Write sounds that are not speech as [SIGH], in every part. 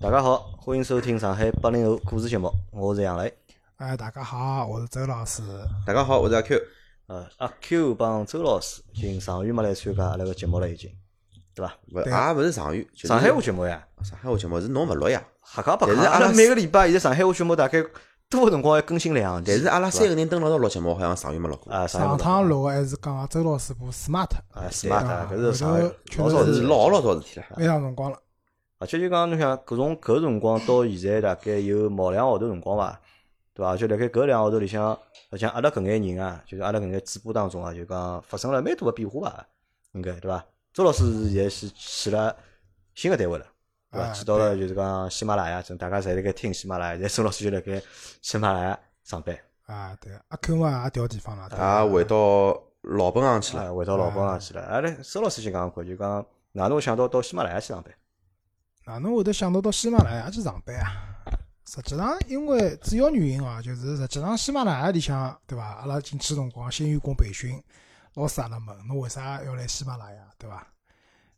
大家好，欢迎收听上海八零后故事节目，我是杨磊。哎，大家好，我是周老师。大家好，我是阿 Q。呃，阿 Q 帮周老师已经长远没来参加阿拉个节目了，已经，对伐？勿，也勿是长远，就是上海话节目呀，上海话节目是侬勿录呀。瞎讲八讲，但是阿拉每个礼拜现在上海话节目大概多个辰光要更新两期，但是阿拉三个人蹲辣一道录节目，好像长远没录过。啊，上趟录个还是讲周老师部 smart，啊，smart 啊搿是上老早是是老老早事体了。蛮长辰光了。而且就讲侬想搿从搿辰光到现在大概有毛两号头辰光伐，对伐？就辣盖搿两号头里向，像阿拉搿眼人啊，就是阿拉搿眼主播当中啊，就讲发生了蛮大个变化伐，应该对伐？周老师现在是去了新个单位了，对伐？啊去到了就是讲喜马拉雅，正大家侪辣盖听喜马拉雅，现在周老师就辣盖喜马拉雅上班，啊，对，阿 Q 嘛也调地方了，对也回到老本行去啊，了。回到老本行去了。阿拉周老师就讲过，就讲哪能会想到到喜马拉雅去上班？哪能会得想到到喜马拉雅去上班啊？实际上，因为主要原因啊，就是实际上喜马拉雅里向，对伐？阿拉进去辰光，新员工培训，老师阿拉问侬为啥要来喜马拉雅，对伐？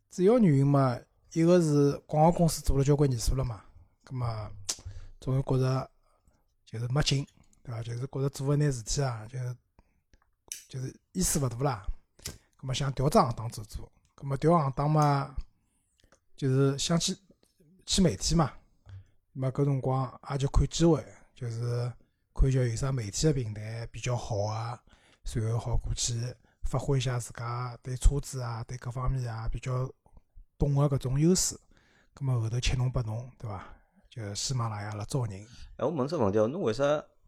主要原因嘛，一个是广告公司做了交关年数了嘛，葛么总是觉着就是没劲，对伐？就是觉着做搿眼事体啊，就是就是意思勿大啦。葛么想调只行当做做，葛么调行当嘛，就是想去去媒体嘛。那么搿辰光也就看机会，就是看叫有啥媒体个平台比较好啊，然后好过去发挥一下自家对车子啊、对各方面啊比较懂个搿种优势。咁么后头七侬八侬，对伐？就喜马拉雅辣招人，哎，我问只问题哦，侬为啥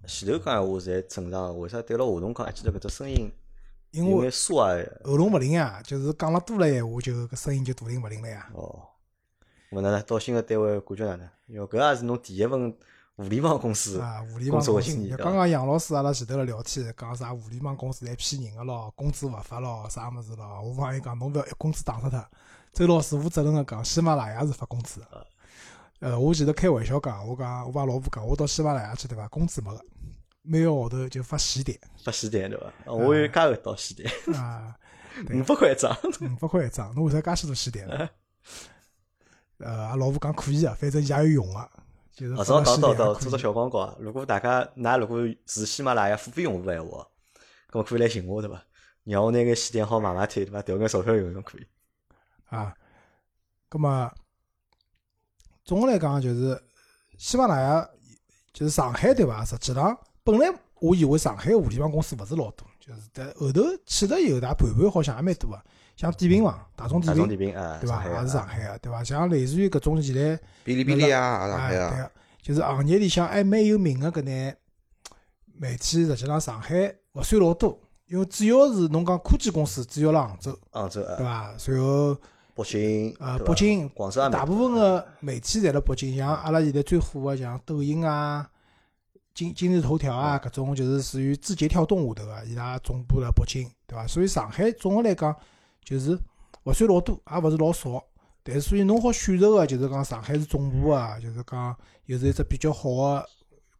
前头讲闲话侪正常个，为啥对牢喉咙讲，还记得搿只声音因为？喉咙勿灵呀，就是讲了多了闲话，就搿声音就大灵勿灵了呀。哦，咾哪能到新个单位感觉哪能？哟搿也是侬第一份互联网公司啊，互联网刚刚杨老师阿拉前头辣聊天，讲啥互联网公司侪骗人个咯，工资勿发咯，啥物事咯。我帮伊讲，侬勿要一工资打死脱。周老师负责任个讲，喜马拉雅是发工资的。呃，我前头开玩笑讲，我讲我帮老婆讲，我到喜马拉雅去对伐？工资没个，每个号头就发喜点发喜点对伐？啊我有加个到喜点，[LAUGHS] 啊，五百块一张。五百块一张，侬为啥介许多喜点呢？[LAUGHS] 呃，阿老婆讲可以啊，反正伊也有用个，就是啊，正好发了喜到到到做只。小广告啊！如果大家㑚如果是喜马拉雅付费用户闲话，搿么可以来寻我对伐？让我拿眼喜点好买买推对伐？调眼钞票用用可以。啊，葛么总的来讲就是喜马拉雅就是上海对伐？实际上本来我以为上海互联网公司勿是老多，就是但后头去了以后，大家盘盘好像也蛮多个，像点评网、大众大点评众点评啊，对伐？也是上海个对伐？像类似于搿种现在哔哩哔哩啊，也上哎对海啊。个，就是行业里向还蛮有名个搿眼媒体，实际上上海勿算老多，因为主要是侬讲科技公司主要辣杭州，杭州对啊，伐？然后北京呃，北京广州大部分个媒体侪辣北京，像阿拉现在最火个像抖音啊、今今日头条啊搿种，就是属于字节跳动下头个，伊拉总部辣北京，对伐？所以上海总个来讲，就是勿算老多，也勿是老少。但是所以侬好选择个，就是讲上海是总部啊，就是讲又是一只比较好个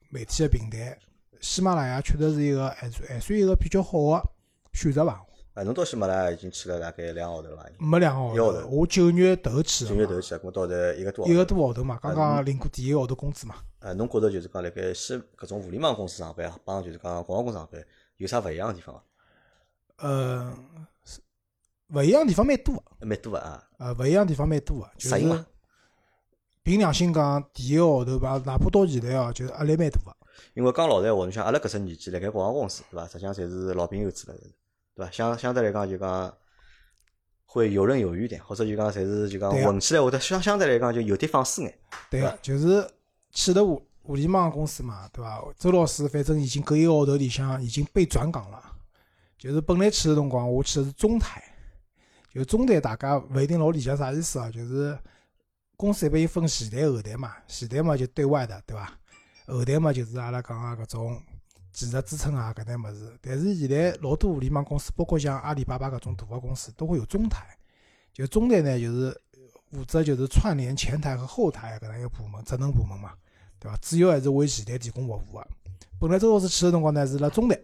媒体个平台。喜马拉雅确实是一个还算还算一个比较好个选择吧？啊，侬到喜马拉雅已经去了大概两个号头了伐？没两个号头，我九月头去个，九月头去，搿么到现在一个多号一个头。多号头嘛，刚刚领过第一个号头工资嘛。啊，侬觉着就是讲辣盖西搿种互联网公司上班，帮就是讲广告公司上班有啥勿一样个地方伐？呃，是勿一样地方蛮多个，蛮多个啊，呃，勿一样地方蛮多个，就是适应伐？凭良心讲，第一个号头吧，哪怕到现在哦，就是压力蛮大个。因为讲老实闲话，侬像阿拉搿只年纪，辣盖广告公司，对伐？实际上侪是老兵油子了，对伐？相相对来讲就讲会游刃有余点，或者就讲侪是就讲对啊混起来会得相相对来讲就有点放肆眼。对个，就是去了互互联网公司嘛，对伐？周老师反正已经搿一个号头里向已经被转岗了，就是本来去个辰光，我去的是中台，就中台大家勿一定老理解啥意思啊，就是公司一般有分前台后台嘛，前台嘛就对外的，对伐？后台嘛就是阿拉讲个搿种技术支撑啊搿眼物事。但是现在老多互联网公司，包括像阿里巴巴搿种大个公司，都会有中台。就中台呢，就是负责就是串联前台和后台搿能一个部门，职能部门嘛，对伐？主要还是为前台提供服务个。本来周老师去个辰光呢是辣中台，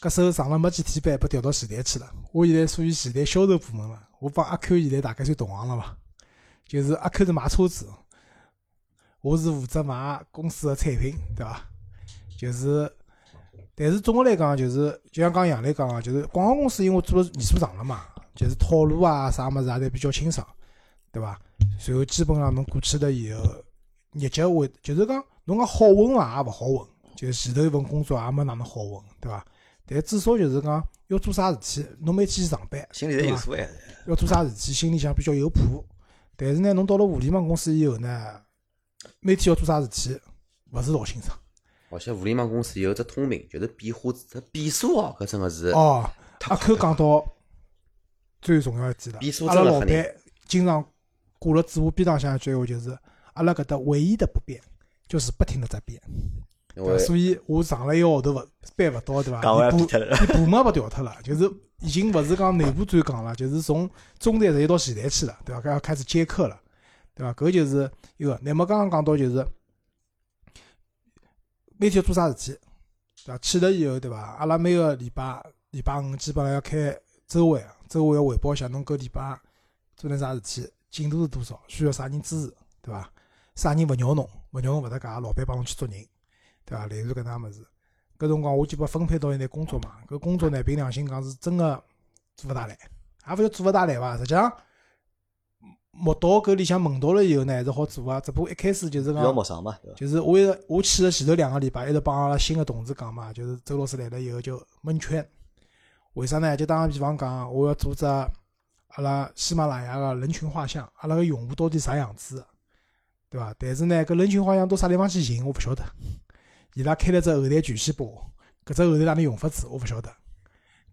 搿时候上了没几天班，被调到前台去了。我现在属于前台销售部门了。我帮阿 Q 现在大概算同行了伐？就是阿 Q 是买车子，我是负责买公司个产品，对伐？就是，但是总个来讲，就是就像刚杨磊讲个，就是广告公司因为做了年数长了嘛，就是套路啊啥物事也侪比较清爽，对伐？然后基本上侬过去了以后，日脚会就是讲侬讲好混伐，也勿好混，就是前头一份工作也没哪能好混，对伐？但至少就是讲要做啥事体，侬每天去上班，心里侪有数哎。要做啥事体，心里向比较有谱。但是呢，侬到了互联网公司以后呢，每天要做啥事体，勿是老清爽。而且互联网公司有只通病，就是变化这变数哦，搿真个是哦，太阿 Q 讲到最重要一点变数了。阿拉老板经常挂了嘴巴边浪向一句闲话，就是阿拉搿搭唯一的不变就是不停的在变。对所以我上了一个号头勿班勿到，对伐？部部门也被调脱了，就是已经勿是讲内部转岗了，就是从中台直接到前台去了，对伐？搿要开始接客了，对伐？搿就是一个。乃末刚刚讲到就是每天做啥事体，对伐？去了以后，对伐？阿拉每个礼拜礼拜五基本上要开周会，周会要汇报一下侬搿礼拜做点啥事体，进度是多少，需要啥人支持，对伐？啥人勿鸟侬，勿鸟侬勿搭界，老板帮侬去捉人。对伐？类似搿能物事。搿辰光我就被分配到一眼工作嘛，搿工作呢，凭良心讲是真个做勿大来，也勿叫做勿大来伐？实际上，摸到搿里向问到了以后呢，还是好做啊。只不过一开始就是讲，陌生嘛，就是我一直我去了前头两个礼拜，一直帮阿拉新个同事讲嘛，就是周老师来了以后就蒙圈。为啥呢？就打个比方讲，我要做只阿拉喜马拉雅个人群画像，阿拉个用户到底啥样子，对伐？但是呢，搿人群画像到啥地方去寻，我勿晓得。伊拉开了只后台巨细胞，搿只后台哪能用法子，我勿晓得。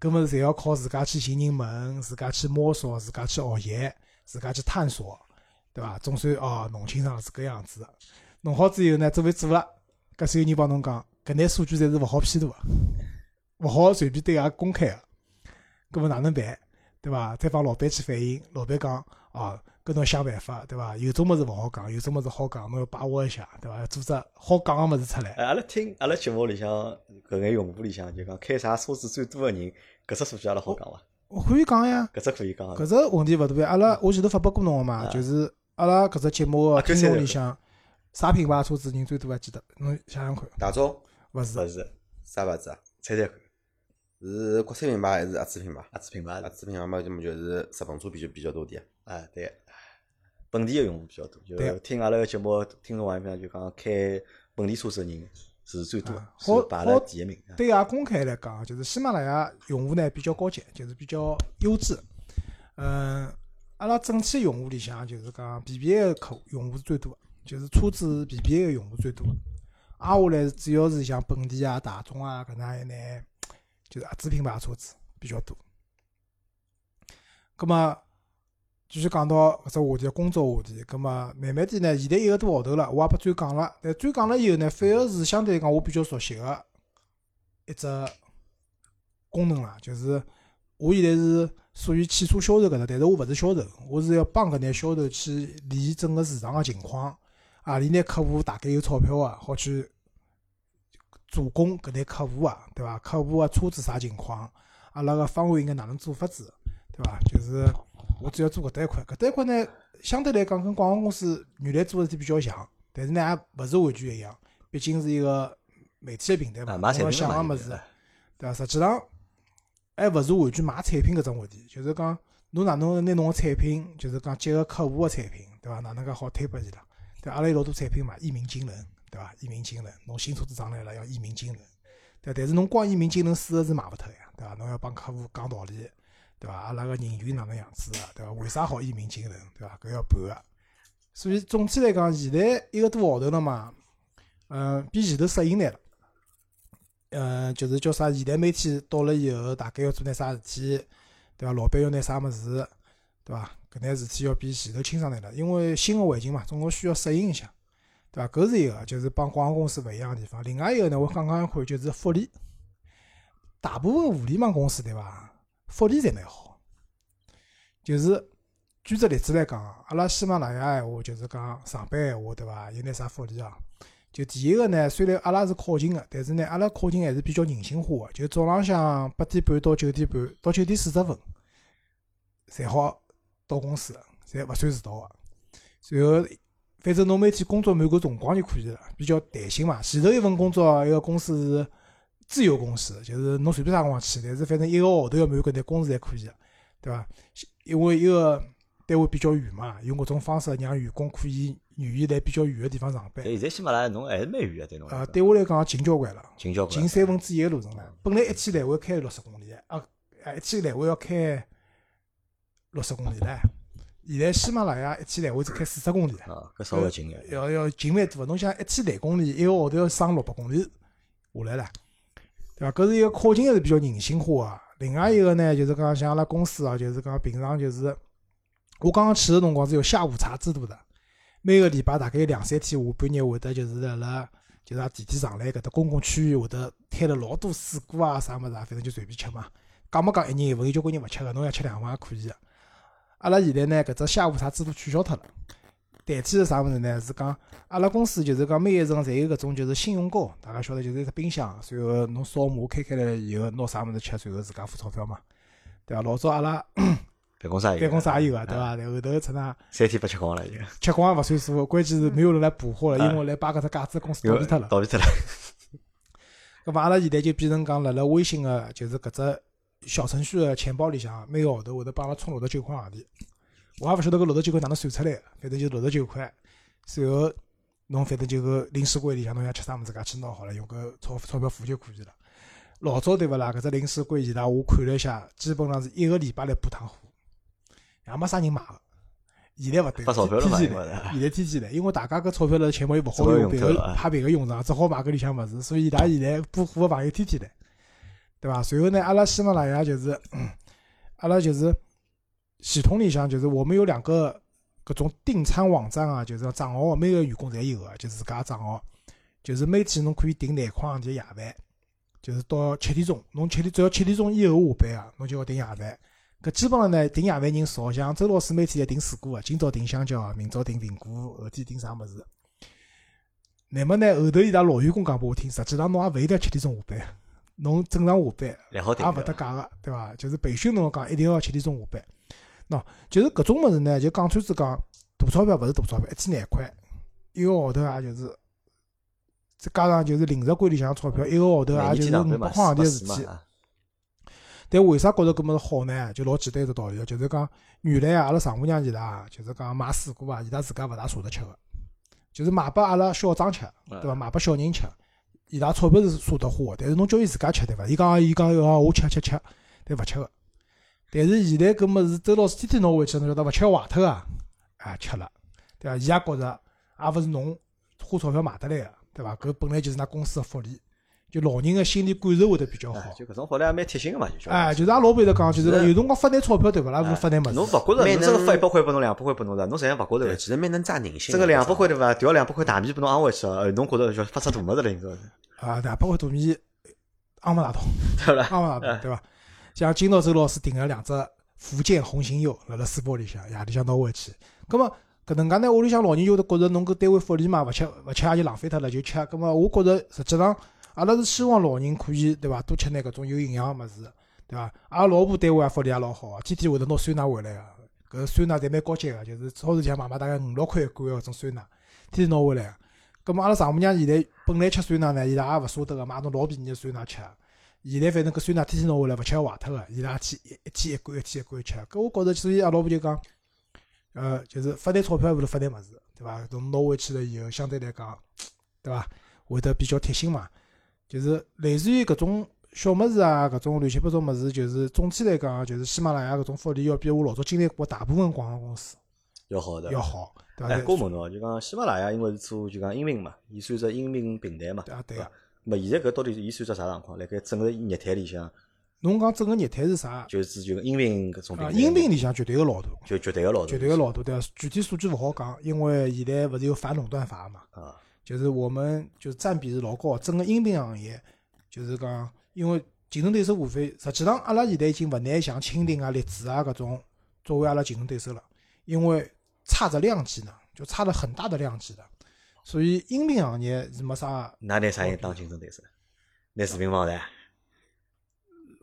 搿么侪要靠自家去寻人问，自家去摸索，自家去学习，自家去探索，对伐？总算哦弄清爽是搿样子。弄好之后呢，做没做了？搿所有人帮侬讲，搿眼数据侪是勿好披露个，勿好随便对外公开个。搿么哪能办？对伐？再帮老板去反映，老板讲哦，搿侬想办法，对伐？有种物事勿好讲，有种物事好讲，侬要把握一下，对伐？做只好讲个物事出来。哎，阿拉听阿拉节目里向搿眼用户里向就讲开啥车子最多个人，搿只数据阿拉好讲伐？我可以讲呀，搿只可以讲啊。搿只问题勿大呀。阿拉我前头发拨过侬个嘛，啊就是阿拉搿只节目个听众里向，啥品牌车子人最多还记得？侬想想看，大众勿是勿是，啥牌子啊？猜猜看，是国产品牌还是合资品牌？合资品牌合。资品牌嘛，就么就是日本车比较比较多点。啊，对，本地个用户比较多，对就听阿拉个节目，听众朋友们就讲开本地车子个人是最多啊，是好排了第一名。对啊公开来讲，就是喜马拉雅用户呢比较高级，就是比较优质。嗯，阿拉整体用户里向就是讲 BBA 个客户用户是最多的，就是车子 BBA 个用户最多的。挨下来主要是像本地啊、大众啊搿能一眼，就是合资品牌车子比较多。葛么继续讲到搿只话题，工作话题。葛么慢慢点呢，现在一个多号头了，我也不转讲了。但转讲了以后呢，反而是相对讲我比较熟悉个一只功能啦，就是我现在是属于汽车销售搿搭，但是我勿是销售，我是要帮搿眼销售去理整个市场个情况，啊里眼客户大概有钞票啊，好去助攻搿眼客户啊，对伐？客户个车子啥情况，阿拉个方案应该哪能做法子，对伐？就是我主要做搿搭一块，搿搭一块呢，相对来讲跟广告公司原来做的事体比较像，但是呢也勿是完全一样，毕竟是一个媒体个平台嘛，侬要想个物事。对伐？实际上还勿是完全卖产品搿种问题，就是讲侬哪能拿侬个产品，就是讲结合客户个产品，对伐？哪能介好推拨伊拉？对，阿拉有老多产品嘛，一鸣惊人，对伐？一鸣惊人，侬新车子上来了要一鸣惊人，对。但是侬光一鸣惊人四个字卖勿脱呀，对伐？侬要帮客户讲道理，对伐？阿拉个人群哪能样子个，对伐？为啥好一鸣惊人，对伐？搿要盘个。所以总体来讲，现在一个多号头了嘛，嗯，比前头适应来了。呃，就是叫啥？现代媒体到了以后，大概要做点啥事体，对伐？老板要拿啥物事，对伐？搿眼事体要比前头清爽点了，因为新个环境嘛，总归需要适应一下，对伐？搿是一个，就是帮广告公司勿一样个地方。另外一个呢，我讲讲看，就是福利。大部分互联网公司对伐？福利侪蛮好。就是举只例子来讲，阿拉喜马拉雅闲话，就是讲上班闲话，对伐？有眼啥福利啊？就第一个呢，虽然阿拉是靠近个，但是呢，阿拉靠近还是比较人性化个。就早浪向八点半到九点半，到九点四十分，才好到公司，侪勿算迟到个。然后反正侬每天工作满个辰光就可以了，比较弹性嘛。前头一份工作，一个公司是自由公司，就是侬随便啥辰光去，但是反正一个号头要满搿点工时侪可以的，对伐？因为一个单位比较远嘛，用搿种方式让员工可以愿意来比较远个地方上班但。现在喜马拉雅侬还是蛮远个，对侬来呃，讲对我来讲近交关了，近交关近三分之一个路程了。本来一天来回开六十公里，啊，啊一天来回要开六十公里唻。现在喜马拉雅一天来回只开四十公里，啊，搿稍微近眼。要要近蛮多。侬想一天廿公里，一个号头要省六百公里下来了，对伐？搿是一个靠近还是比较人性化个。另外一个呢，就是讲像阿拉公司啊，就是讲平常就是我刚刚去个辰光是有下午茶制度的，每个礼拜大概有两三天下半日会得就是辣辣就是啊地铁上来搿搭公共区域会得摊了老多水果啊啥物事啊，反正就随便吃嘛。讲没讲一人一份，有交关人勿吃个，侬要吃两份也可以个。阿拉现在呢，搿只下午茶制度取消脱了。代替是啥物事呢？是讲阿拉公司就是讲每一层侪有搿种就是信用高，大家晓得就是一只冰箱，随后侬扫码开开来以后拿啥物事吃，随后自家付钞票嘛，对伐？老早阿拉 [COUGHS] 办公室也有，办公室也有个，啊对？伐？然后头出那三天不吃光了已经，吃光也勿算数，关键是没有人来补货了，因为来把搿只架子公司倒闭脱了。倒闭脱了。[LAUGHS] 搿么阿拉现在就变成讲，辣辣微信个就是搿只小程序个钱包里向，每个号头会得帮阿拉充六十九块洋钿。我也勿晓得搿六十九块哪能算出来个，反正就六十九块。随后侬反正就搿零食柜里向侬想吃啥物事，自家去拿好了，用搿钞钞票付就可以了。老早对勿啦？搿只零食柜现在我看了一下，基本上是一个礼拜来补趟货，也没啥人买个。现在勿对，发钞票了嘛天天来，现在天天来，因为大家搿钞票辣钱包又勿好用，别个用脱了啊派别个用场，只好买搿里向物事，所以伊拉现在补货个朋友天天来，对伐？随后呢，阿拉喜马拉雅就是，[COUGHS] 嗯阿拉就是系统里向就是我们有两个搿种订餐网站啊，就是账号，每个员工侪有个，就是自家账号，就是每天侬可以订廿块洋钿夜饭，就是到七点钟，侬七点只要七点钟以后下班啊，侬就要订夜饭。搿基本上呢，订夜饭人少，像周老师每天侪订水果个，今朝订香蕉，明朝订苹果，后天订啥物事。乃末呢，后头伊拉老员工讲拨我听，实际上侬也勿一定要七点钟下班，侬正常下班也勿搭界个，对伐？就是培训侬讲一定要七点钟下班。喏，就是搿种物事呢，就讲穿子讲，大钞票勿是大钞票，一天廿块，一个号头也就是，再加上就是零食柜里向钞票，一个号头也就是五百块行钿个事体。但为啥觉着搿物事好呢？就老简单一只道理，就是讲原来啊，阿拉丈母娘伊拉啊，就是讲买水果啊，伊拉自家勿大舍得吃个，就是买拨阿拉小张吃，嗯对伐？买拨小人吃，伊拉钞票是舍得花个，但是侬叫伊自家吃，对伐？伊讲伊讲哦，我吃吃吃，但勿吃个。但是现在搿物事周老师天天拿回去，侬晓得勿吃坏脱啊？啊，吃了，对伐？伊也觉着也勿是侬花钞票买得来个，对伐？搿本来就是㑚公司个福利，就老人个心理感受会得比较好哎。就搿种好来也蛮贴心个嘛，就叫。哎，就是阿拉老板在讲，就是有辰光发点钞票对伐啦？勿是发点物事。侬勿觉着真个发一百块拨侬，两百块拨侬的，侬实际上勿觉着。其实蛮能抓人心的。真个两百块对伐？调两百块大米拨侬昂回去了，侬觉着就发出大物事了，应该是，啊，两百块大米昂勿大到，对伐？昂勿大到，对伐？像今朝周老师订了两只福建红星柚，辣辣书包里向，夜里向拿回去。葛么搿能介呢，屋里向老人就会得觉着侬搿单位福利嘛，勿吃勿吃也就浪费脱了，就吃。葛么我觉着实际上阿拉是希望老人可以对伐，多吃眼搿种有营养个物事，对伐？阿拉老婆单位也福利也老好个，天天会得拿酸奶回来个，搿酸奶侪蛮高级个，就是超市里向买买大概五六块一罐个搿种酸奶，天天拿回来个。葛么阿拉丈母娘现在本来吃酸奶呢，伊拉也勿舍得个，买种老便宜个酸奶吃。现在反正搿酸奶天天拿回来，勿吃坏脱个，伊拉去一一天一罐，一天一罐吃。搿我觉着，所以阿拉老婆就讲，呃，就是发点钞票勿如发点物事，对伐？侬拿回去了以后，相对来讲，对伐？会得比较贴心嘛。就是类似于搿种小物事啊，搿种乱七八糟物事，就是总体来讲，就是喜马拉雅搿种福利要比我老早经历过大部分广告公司要好的。要好，对伐？哎，对我问侬哦，就讲喜马拉雅因为是做就讲音频嘛，伊算只音频平台嘛。啊，对个。咹？现在搿到底伊算只啥状况？辣盖整个业态里向，侬讲整个业态是啥？就是就音频搿种平啊，台。音频里向绝对个老大，就绝对个老大。绝对个老大，对伐？具体数据勿好讲，因为现在勿是有反垄断法嘛。啊，就是我们就是占比是老高，整个音频行业就是讲，因为竞争对手无非，实际上阿拉现在已经勿拿像蜻蜓啊、荔枝啊搿种作为阿拉竞争对手了，因为差着量级呢，就差了很大的量级的，所以音频行业是没啥㑚拿啥人当竞争对手？拿视频网站。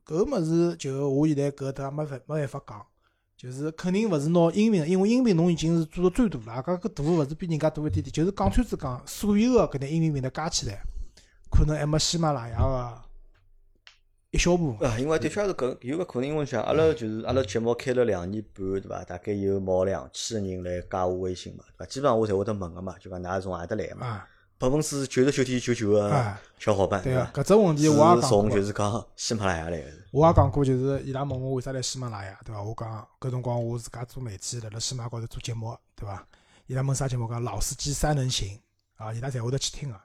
搿个物事，就我现在搿搭没办没办法讲，就是肯定勿是拿音频，因为音频侬已经是做到最大了，搿搿大勿是比人家大一点点，就是讲穿子讲，所有个搿点音频平台加起来，可能还没喜马拉雅个一小部分。啊，因为的确是搿有个可能，因为像阿拉就是阿拉节目开了两年半，对伐？大概有毛两千个人来加我微信嘛，对伐？基本上我侪会得问个嘛，就讲㑚从何搭来个嘛？啊，百分之九十九点九九个啊小伙伴，对伐个？搿只问题我也讲过是从就。是讲喜马拉雅来个。我也讲过，就是伊拉问我为啥来喜马拉雅，对伐？我讲搿辰光我自家做媒体，辣辣喜马高头做节目，对伐？伊拉问啥节目？讲老司机三人行啊，伊拉侪会得去听个，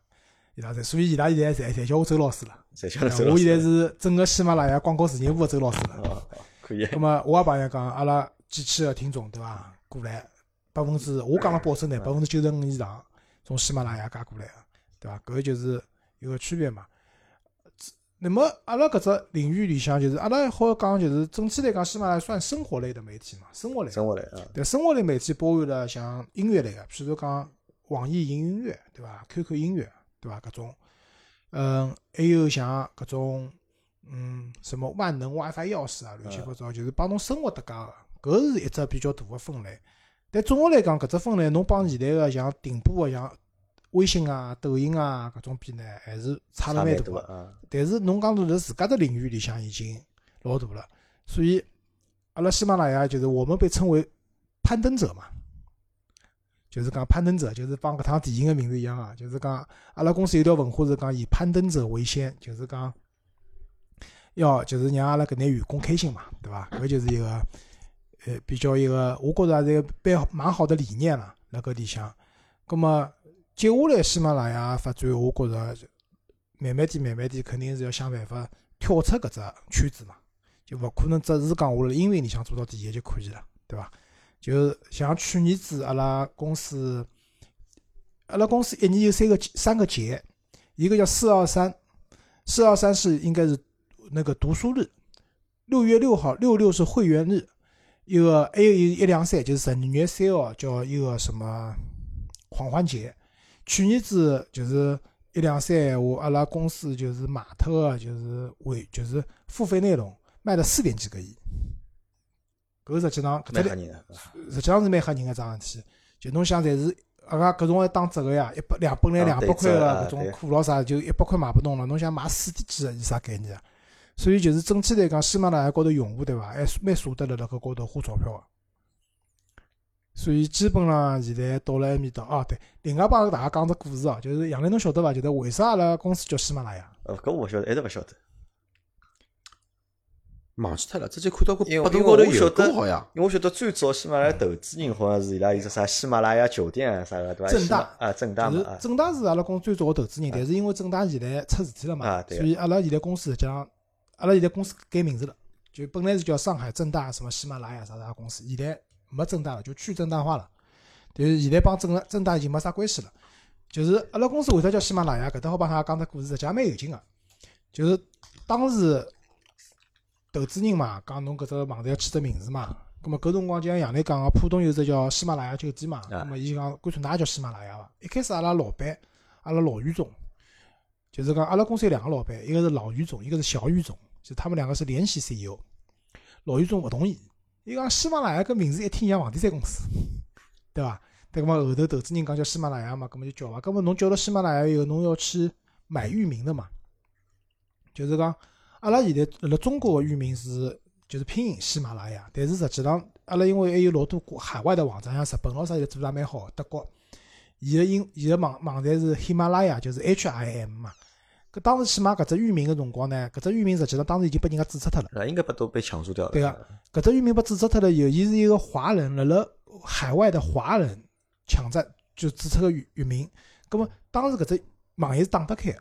伊拉侪，所以伊拉现在侪侪叫我周老师了。侪晓得周老我现在是整个喜马拉雅广告事业部的周老师了。可以。那么我也帮伊讲，阿拉几千个听众对伐？过来百分之我讲个保证呢，百分之九十五以上从喜马拉雅加过来个，对伐？搿就是有个区别嘛。那么阿拉搿只领域里向，就是阿拉好讲，就是整体来讲，喜马拉雅算生活类的媒体嘛，生活类。生活类啊，对，生活类媒体包含了像音乐类个，譬如讲网易云音乐，对伐？QQ 音乐，对伐？搿种，嗯，还有像搿种，嗯，什么万能 WiFi 钥匙啊，乱七八糟，就是帮侬生活搭界个，搿是一只比较大个分类。但总个来讲，搿只分类侬帮现在个像顶部个像微信啊、抖音啊搿种比呢，还是差了蛮大个。但是侬讲到辣自家的领域里向已经老大了，所以阿拉喜马拉雅就是我们被称为攀登者嘛，就是讲攀登者，就是帮搿趟电影个名字一样啊，就是讲阿拉公司有条文化是讲以攀登者为先，就是讲要就是让阿拉搿眼员工开心嘛，对伐？搿就是一个呃比较一个，我觉着也是一个蛮蛮好的理念了，辣搿里向。葛末接下来喜马拉雅发展，我觉着慢慢点、慢慢点，肯定是要想办法跳出搿只圈子嘛，就勿可能只是讲我辣音频里向做到第一就可以了，对伐？就像去年子阿拉公司，阿拉公司一年有三个三个节，一个叫四二三，四二三是应该是那个读书日，六月六号六六是会员日，一个还有一一两三就是十二月三号叫一个什么狂欢节，去年子就是一两三我，阿拉公司就是卖特就是为就是付费内容卖了四点几个亿，搿实际上搿只人。实际上是蛮吓人个桩事体。就侬想，侪是阿拉搿种还打折个呀，一百两本来两百块个搿种对课咾啥，就一百块买不动了。侬想买四点几个是啥概念啊？所以就是整体来讲，喜马拉雅高头用户对伐，还蛮舍得辣辣搿高头花钞票个。所以基本上现在到了埃面搭哦，对，另外帮大家讲只故事哦，就是杨澜侬晓得伐？就是为啥阿拉公司叫喜马拉雅？呃，搿我勿晓得，一直勿晓得。忘记脱了，之前看到过百度高头有因为我晓得过好像。因为我晓得最早喜马拉雅投资人好像是伊拉有只啥喜马拉雅酒店啊啥个对伐？正大啊，正大是嘛啊，正大是阿拉公司最早个投资人，但是因为正大现在出事体了嘛所以阿拉现在公司实际上，阿拉现在公司改名字了，就本来是叫上海正大什么喜马拉雅啥啥公司，现在没正大了，就去正大化了。但是现在帮正大正大已经没啥关系了。就是阿拉公司为啥叫喜马拉雅？搿搭好帮大家讲只故事，实际上蛮有劲个。就是当时投资人嘛，讲侬搿只网站要起只名字嘛，葛末搿辰光就像杨澜讲个，浦东有只叫喜马拉雅酒店嘛，啊葛末伊讲干脆㑚也叫喜马拉雅伐？一开始阿拉老板，阿拉老余总，就是讲阿拉公司有两个老板，一个是老余总，一个是小余总，就他们两个是联席 CEO。老余总勿同意，伊讲喜马拉雅搿名字一听像房地产公司，对伐？对，葛末后头投资人讲叫喜马拉雅嘛，葛末就叫伐？葛末侬叫了喜马拉雅以后，侬要去买域名的嘛？就是讲，阿拉现在辣辣中国个域名是就是拼音喜马拉雅，但是实际上阿拉因为还有老多国海外的网站，像日本咾啥现在做得也蛮好，德国，伊个英伊个网网站是喜马拉雅，就是 H I M 嘛。搿当时去买搿只域名个辰光呢，搿只域名实际上当时已经被人家注册脱了。那，应该被都被抢注掉了。对个搿只域名被注册脱了以后，伊是一个华人辣辣海外的华人抢占就注册个域域名。葛末当时搿只网页是打得开个，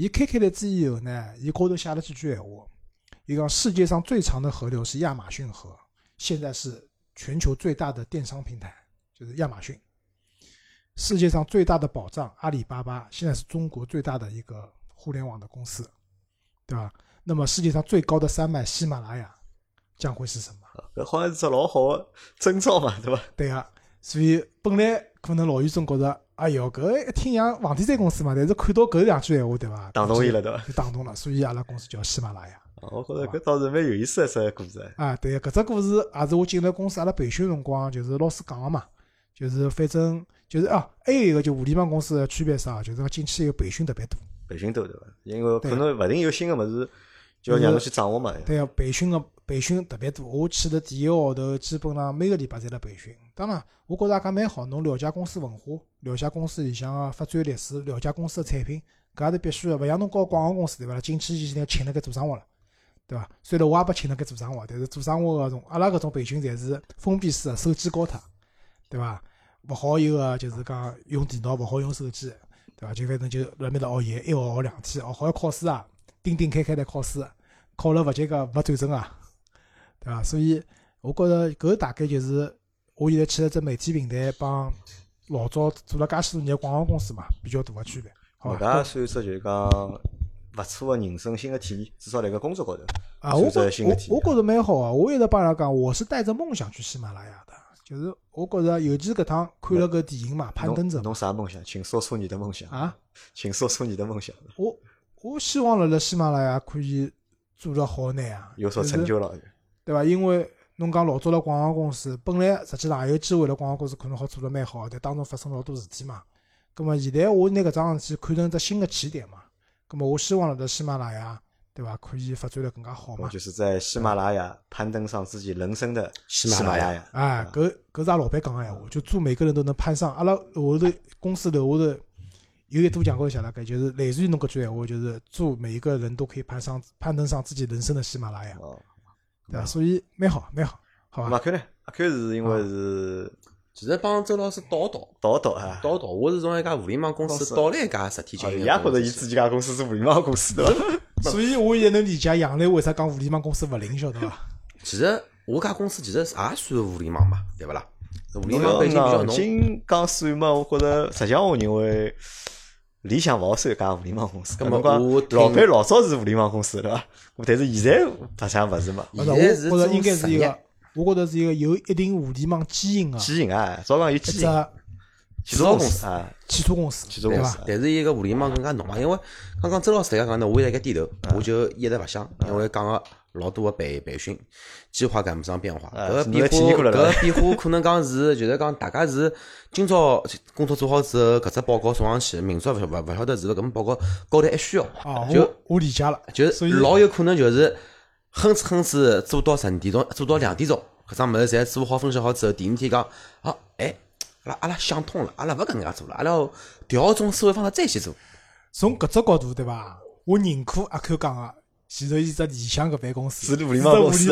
伊开开来之以后呢，伊高头写了几句闲话，伊讲世界上最长的河流是亚马逊河，现在是全球最大的电商平台，就是亚马逊。世界上最大的宝藏阿里巴巴，现在是中国最大的一个互联网的公司，对吧？那么世界上最高的山脉喜马拉雅将会是什么？搿 [LAUGHS] 好像是只老好的征兆嘛，对吧？对啊、所以本来可能老于总觉着，哎哟，搿一听像房地产公司嘛，但是看到搿两句闲话，对伐？打动伊了，对伐？就打动了，所以阿拉公司叫喜马拉雅。我觉着搿倒是蛮有意思的一只故事。啊，对，搿只故事也是我进入公司阿拉培训辰光，就是老师讲个嘛，就是反正就是啊，还有一个就互联网公司的区别啥，就是讲进去以后培训特别多。培训多对伐？因为可能勿定有新个物事，就要让侬去掌握嘛。对个，培训个培训特别多。我去的第一个号头，基本上每个礼拜侪辣培训。当然，我觉着也讲蛮好，侬了解公司文化，了解公司里向个发展历史，了解公司个产品，搿也是必须个。勿像侬搞广告公司对伐？进去前要请了该做生活了，对伐？虽然我也没请了该做生活，但是做生活搿种阿拉搿种培训侪是封闭式个，手机交脱，对伐？勿好有个就是讲用电脑，勿好用手机，对伐？就反正就辣面搭熬夜，一熬熬两天，学好要考试啊，钉钉开开来考试，考了勿及格勿转正啊，对伐？所以我觉着搿大概就是我现在去了只媒体平台，帮老早做了介许多年广告公司嘛，比较大个区别。好搿吧？也算一只就是讲勿错个人生新的体验，至少辣盖工作高头。啊，我我我觉着蛮好啊！我一直帮人家讲，我是带着梦想去喜马拉雅的，就是我觉着，尤其搿趟看了个电影嘛，《攀登者侬》啥梦想？请说出你的梦想。啊，请说出你的梦想，我我希望辣辣喜马拉雅可以做得好眼啊，有所就是成就了。对伐？因为侬讲老早辣广告公司，本来实际上也有机会辣广告公司可能好做得蛮好，但当中发生老多事体嘛。葛么现在我拿搿桩事体看成一只新的起点嘛。葛么我希望辣辣喜马拉雅，对伐？可以发展得更加好嘛。就是在喜马拉雅攀登上自己人生的喜马拉雅。哎，搿搿是阿拉老板讲个闲话，就祝每个人都能攀上。阿拉后头公司楼下头有一多讲过一下大概就是类似于侬搿句闲话，就是祝每一个人都可以攀上攀登上自己人生的喜马拉雅，哦，对伐？所以蛮好，蛮好，好伐？阿 Q 呢？阿 Q 是因为是其实帮周老师倒倒倒倒啊，倒倒，我是从一家互联网公司倒了一家实体经营也觉着伊自己家公司是互联网公司对伐？[LAUGHS] 所以我也能理解杨澜为啥讲互联网公司勿灵，晓得伐？其实我家公司其实也算互联网嘛，对勿啦？互联网背景比较硬浓，劲讲算嘛，我觉着实际上我认为理想勿好算一家互联网公司。咁么侬讲我老板老早是互联网公司对伐？但是现在白相勿是嘛？勿是，我现在是觉着应该是一个，我觉着是一个有一定互联网基因个一基因啊，早讲有基因，汽车公司啊，汽车公司，汽车公司？但是伊个互联网更加浓嘛，因为刚刚周老师来讲呢，我也辣盖点头，我就一直勿想，因为讲个老多个培培训，计划赶不上变化，啊搿个变化，搿个变化可能讲是，就是讲大家是今朝工作做好之后，搿只报告送上去，明朝勿勿勿晓得是勿搿么报告高头还需要，啊，就我我理解了，就所以老有可能就是哼哧哼哧做到十二点钟，做到两点钟，搿桩物事侪做好分析好之后，第二天讲，啊，哎，阿拉阿拉想通了，阿拉勿搿能介做了，阿拉要调种思维方式再去做。从搿只角度对伐？我认可阿 Q 讲个，其实伊只理想搿办公室是互联网公司。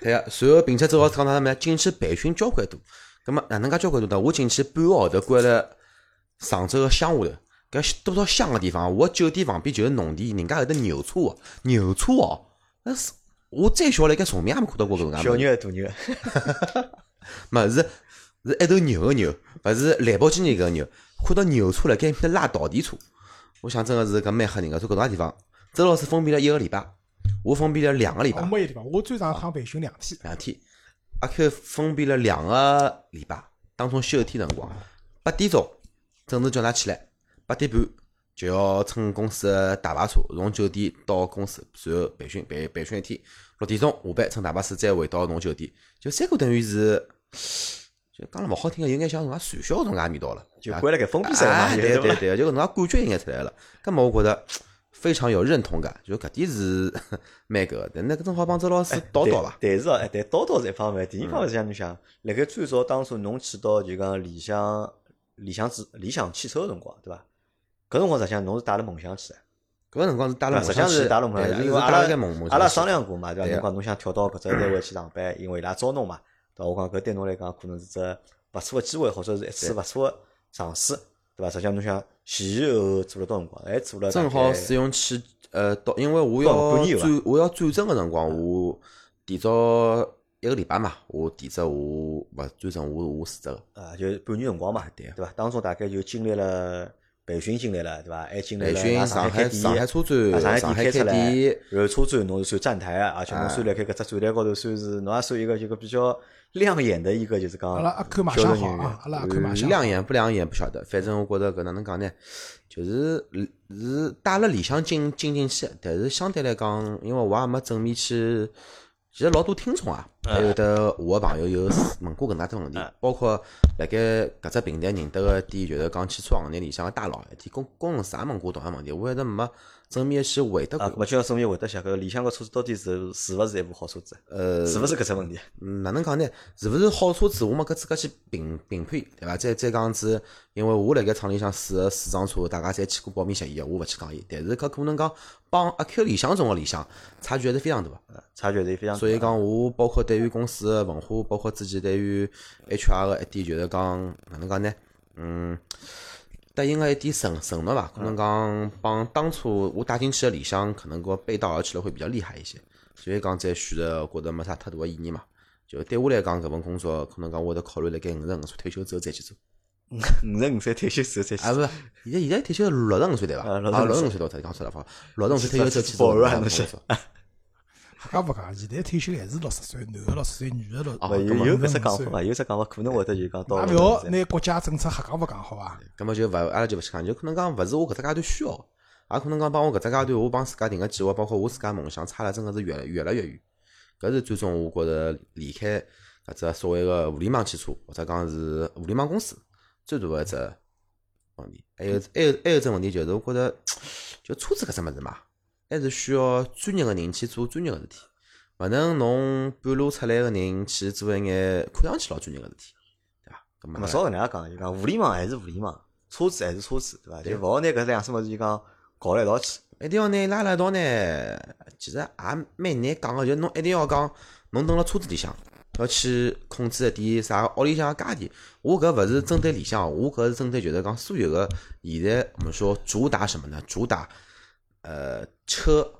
对个，随后并且正好讲到啥么？进去培训交关多，葛末哪能介交关多呢？我进去半个号头关了。常州个乡下头，搿多少乡个地方，我酒店旁边就是农田，人家有得牛车哦，牛车哦，那是我再小辣盖崇明也没看到过搿种。小牛还大牛，没是是一头牛个牛，勿是兰博基尼搿个牛，看到牛车辣盖埃面搭拉稻地车，我想真个是搿蛮吓人个。从搿种地方，周老师封闭了一个礼拜，我封闭了两个礼拜我。没有地方，我最长一趟培训两天。两天，阿 Q 封闭了两个礼拜，当中休一天辰光，八点钟准时叫㑚起来，八点半就要乘公司的大巴车从酒店到公司，然后培训培培训一天，六点钟下班乘大巴车再回到侬酒店，就三个等于是，就讲了勿好听个，有眼像侬家传销搿种介味道了，啊就关辣盖封闭式了对伐？对对对，就搿能介感觉应该出来了。葛末我觉着非常有认同感，就搿点是 [LAUGHS] 蛮搿个，但那搿正好帮周老师叨叨伐。但但是哦，哎，但叨叨是一方面，第一方面是像侬想，辣盖最早当初侬去到就讲理想理想之理想汽车个辰光，对伐？搿辰光实际上侬是带了梦想去的，搿辰光是带了啊实际上梦想去，是带了梦想因为阿拉阿拉商量过嘛，对伐？侬讲侬想跳到搿只单位去上班，因为伊拉招侬嘛，对伐？我讲搿对侬来讲可能是只勿错个机会，或者是一次勿错个尝试，对伐？实际上侬想前前后后做了多少辰光？还做了正好概试用期，呃，到因为我要转我要转正个辰光，我提早一个礼拜嘛，我提职我勿转正，我我辞职个。啊，就半年辰光嘛，对啊对伐？当中大概就经历了培训进来了，对伐？还进来了培训上上海上海车展啊上海上海店开出来，然后车展侬是算站台啊，而且侬算辣盖搿只展台高头算是侬也算一个这个比较亮眼的一个就是讲阿拉阿 Q 马销售人员相好啊，阿拉阿 Q 马亮眼不亮眼不晓得，反正我觉着搿哪能讲呢，就是是带了理想进进进去，但是相对来讲，因为我也没正面去，其实老多听众啊，还有得我的朋友有 [COUGHS] 问过搿能介问题嗯，包括辣盖搿只平台认得个点，就是讲汽车行业里向个大佬，一点工工程师也问过同样问题，我一直没正面去回答啊，过搿。么就要正面回答下搿里向个车子到底是是勿是一部好车子，呃，是勿是搿只问题？嗯，哪能讲呢？是勿是好车子，我没搿资格去评评判，对伐？再再讲子，因为我辣盖厂里向试个四桩车，大家侪签过保密协议个，我勿去讲伊。但是搿可能讲帮阿 Q 理想中个理想差距还是非常大个。差距还是非常大。所以讲，我包括对于公司个文化，包括自己对于 HR 个一点，就是讲哪能讲呢？嗯，对应该一点承承诺伐？可能讲帮当初我带进去个理想，可能跟我背道而驰了会比较厉害一些。所以讲，再选择觉得没啥太大个意义嘛。就对我来讲，搿份工作可能讲我会得考虑辣盖五十五岁退休之后再去做。五十五岁退休之后再去啊，勿是，现在现在退休六十五岁对伐？啊啊，65六十五岁到才讲错了，好，六十五岁退休之后去做保安搿份是工作。搿勿讲，现在退休还是六十岁，男个六十岁，女个六。哦勿有有搿只讲法伐？有只讲法可能会得就讲到那勿要拿国家政策瞎讲勿讲好伐？搿么就勿阿拉就勿去讲，就可能讲勿是我搿只阶段需要，也可能讲帮我搿只阶段我帮自家定个计划，包括我自家梦想差了真个是越来越来越远。搿是最终我觉着离开搿只所谓个互联网汽车或者讲是互联网公司最大个一只问题。还有还有还有一只问题就是，我觉着就车子搿只物事嘛，还是需要专业个人去做专业个事体，勿能侬半路出来个人去做一眼看上去老专业个事体，对伐？咁么少搿能介讲，就讲互联网还是互联网，车子还是车子，对伐？就勿好拿搿两只物事就讲搞辣一道去。一定要拿伊拉辣一道呢，其实也蛮难讲个，就侬一定要讲，侬蹲辣车子里向要去控制一点啥屋里向个家电。我搿勿是针对里向，我搿是针对就是讲所有个现在我们说主打什么呢？主打呃车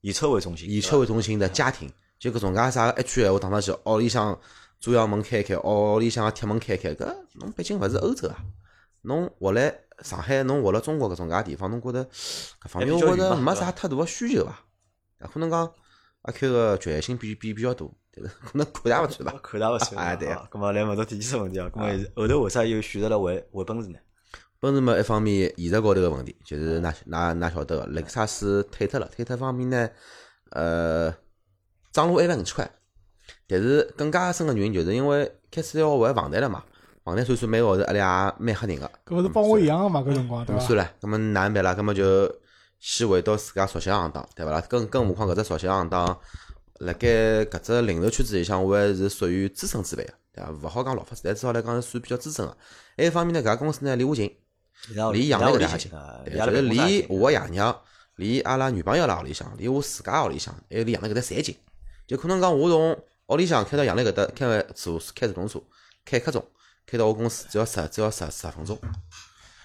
以车为中心，以车为中心的家庭，就搿种介啥一句闲话打上去，屋里向主要门开开，屋里向个铁门开开，搿侬毕竟勿是欧洲啊，侬活辣上海，侬活辣中国搿种介地方，侬觉着搿方面我觉着没啥太大个需求伐？啊，可能讲阿 Q 个局限性比比比较大，但是可能看大勿穿吧。看大勿算。啊对啊。咁么来问到第几只问题啊？咁么后头为啥又选择了回回奔驰呢？奔驰嘛，一方面现实高头个问题，就是㑚㑚㑚晓得个，雷克萨斯退脱了，退脱方面呢，呃，涨了一万五千块。但是更加深个原因，就是因为开始要还房贷了嘛，房贷算算每个号头压力也蛮吓人个。搿勿是帮我一样个嘛？搿辰光对伐？咁算了，搿么哪能办啦？搿么就先回到自家熟悉个行当，对伐啦？更更何况搿只熟悉个行当，辣盖搿只零售圈子里向，我还是属于资深之辈个，对伐？勿好讲老法师，但至少来讲是算比较资深个。还有一方面呢，搿家公司呢离我近，离杨澜搿家近，对，就是离我个爷娘，离阿拉女朋友拉屋里向，离我自家屋里向，还有离杨澜搿搭侪近。就可能讲我从屋里向开到杨澜搿搭，开坐开自动车，开一刻钟，开到我公司只要十只要十十分钟。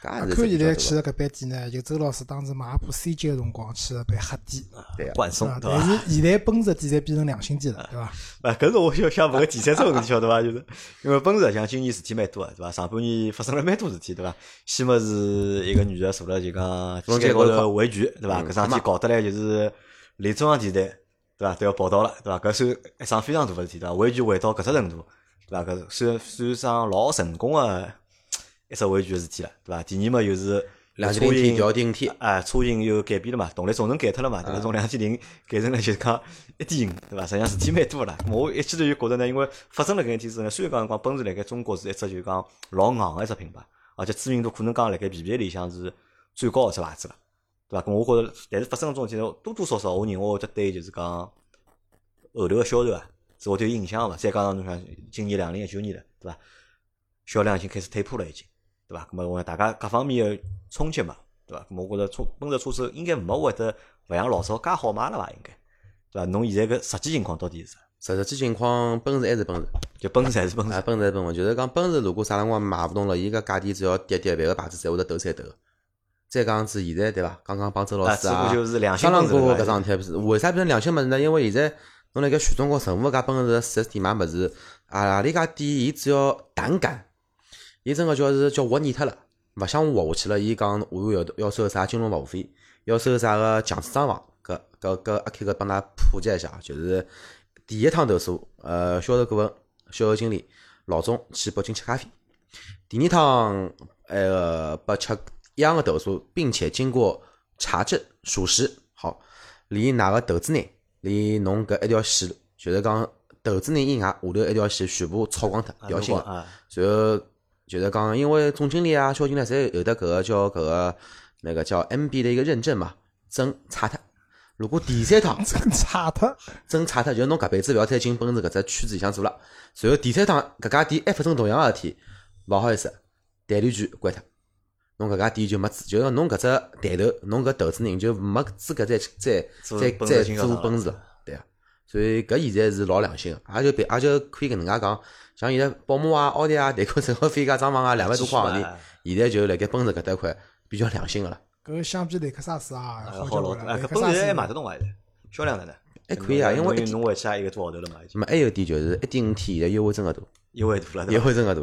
搿阿也是 Q 现在去个搿班店呢，就周老师当时买一部 C 级个辰光去个班黑店，对啊。冠送啊，对伐？但是现在奔驰店侪变成良心店了，对伐？[LAUGHS] 啊，搿是我想想问个第三只问题，晓得伐？就是因为奔驰像今年事体蛮多个，对伐？上半年发生了蛮多事体，对伐？先么是一个女的坐了就讲天台高头维权，对伐？嗯搿桩事体搞得来就是连中央电台，对伐？都要报道了，对伐？搿算一桩非常大个事体，对伐？维权维到搿只程度，对伐？搿算算上老成功个一只维权个事体了，对伐？第二么又是两千零天车型调顶天，哎，车型又改变了嘛，动力总成改脱了嘛，对伐？从两点零改成了就是讲一点五，对伐？实际上事体蛮多啦。咁我一记头就觉得呢，因为发生了搿件事体之后呢，虽然讲讲奔驰辣盖中国是一只就讲老硬个一只品牌，而且知名度可能讲辣盖 BBA 里向是最高个一只牌子了，对伐？咁我觉着，但是发生搿种事体呢，多多少少我认为会得对就是讲后头个销售啊是会得有影响个嘛。再加上侬想今年两零一九年了，对伐？销量已经开始退坡了，已经，对伐？咁么我讲大家各方面个冲击嘛，对伐？咁么我觉着车奔驰车子应该没会得勿像老早介好卖了伐？应该，对伐？侬现在个实际情况到底是啥？实际情况奔驰还是奔驰，就奔驰还是奔啊，驰？奔驰还是奔驰，就是讲奔驰如果啥辰光卖勿动了，伊个价钿只要跌跌，别个牌子侪会得抖三抖。再讲子现在对伐？刚刚帮周老啊，师啊商量过搿桩事体，不是为啥变成良心物事呢？因为现在侬辣盖全中国任何家奔驰四 S 店买物事，啊，里家店伊只要胆敢，伊真个叫是叫活腻脱了，勿想活下去了，伊讲我要要收啥金融服务费，要收啥个强制装潢，搿搿搿阿 K 搿帮㑚普及一下，就是第一趟投诉，呃，销售顾问、销售经理老总去北京吃咖啡，第二趟呃个拨吃一样个投诉，并且经过查证属实，好，连㑚个投资人，连侬搿一条线，就是讲投资人以外下头一条线全部抄光脱，调新个。啊，然后就是讲，因为总经理啊、小经理侪有的搿个叫搿个那个叫 MB 的一个认证嘛，证差脱。如果第三趟真差脱。证差脱，就是侬搿辈子勿要再进奔驰搿只圈子里向做了。然后第三趟搿家店还发生同样个事体，勿好意思，代理权关脱。侬搿家店就没资，就是侬搿只抬头，侬搿投资人就没资格再再再做再做奔驰了。所以搿现在是老良心个，也就别也就可以搿能介讲，像现在宝马啊、奥迪啊，代购售后费加装潢啊，两万多块行钿，现在就辣盖奔驰搿搭块比较良心个了。搿相比雷克萨斯啊，哎好好老多，了。雷克萨斯搿奔驰还买得动伐？现在销量哪能？还可以啊因为一回去也一个多号头了嘛，还有一点就是一点五 T 现在优惠真个大，优惠大了，优？惠真个大。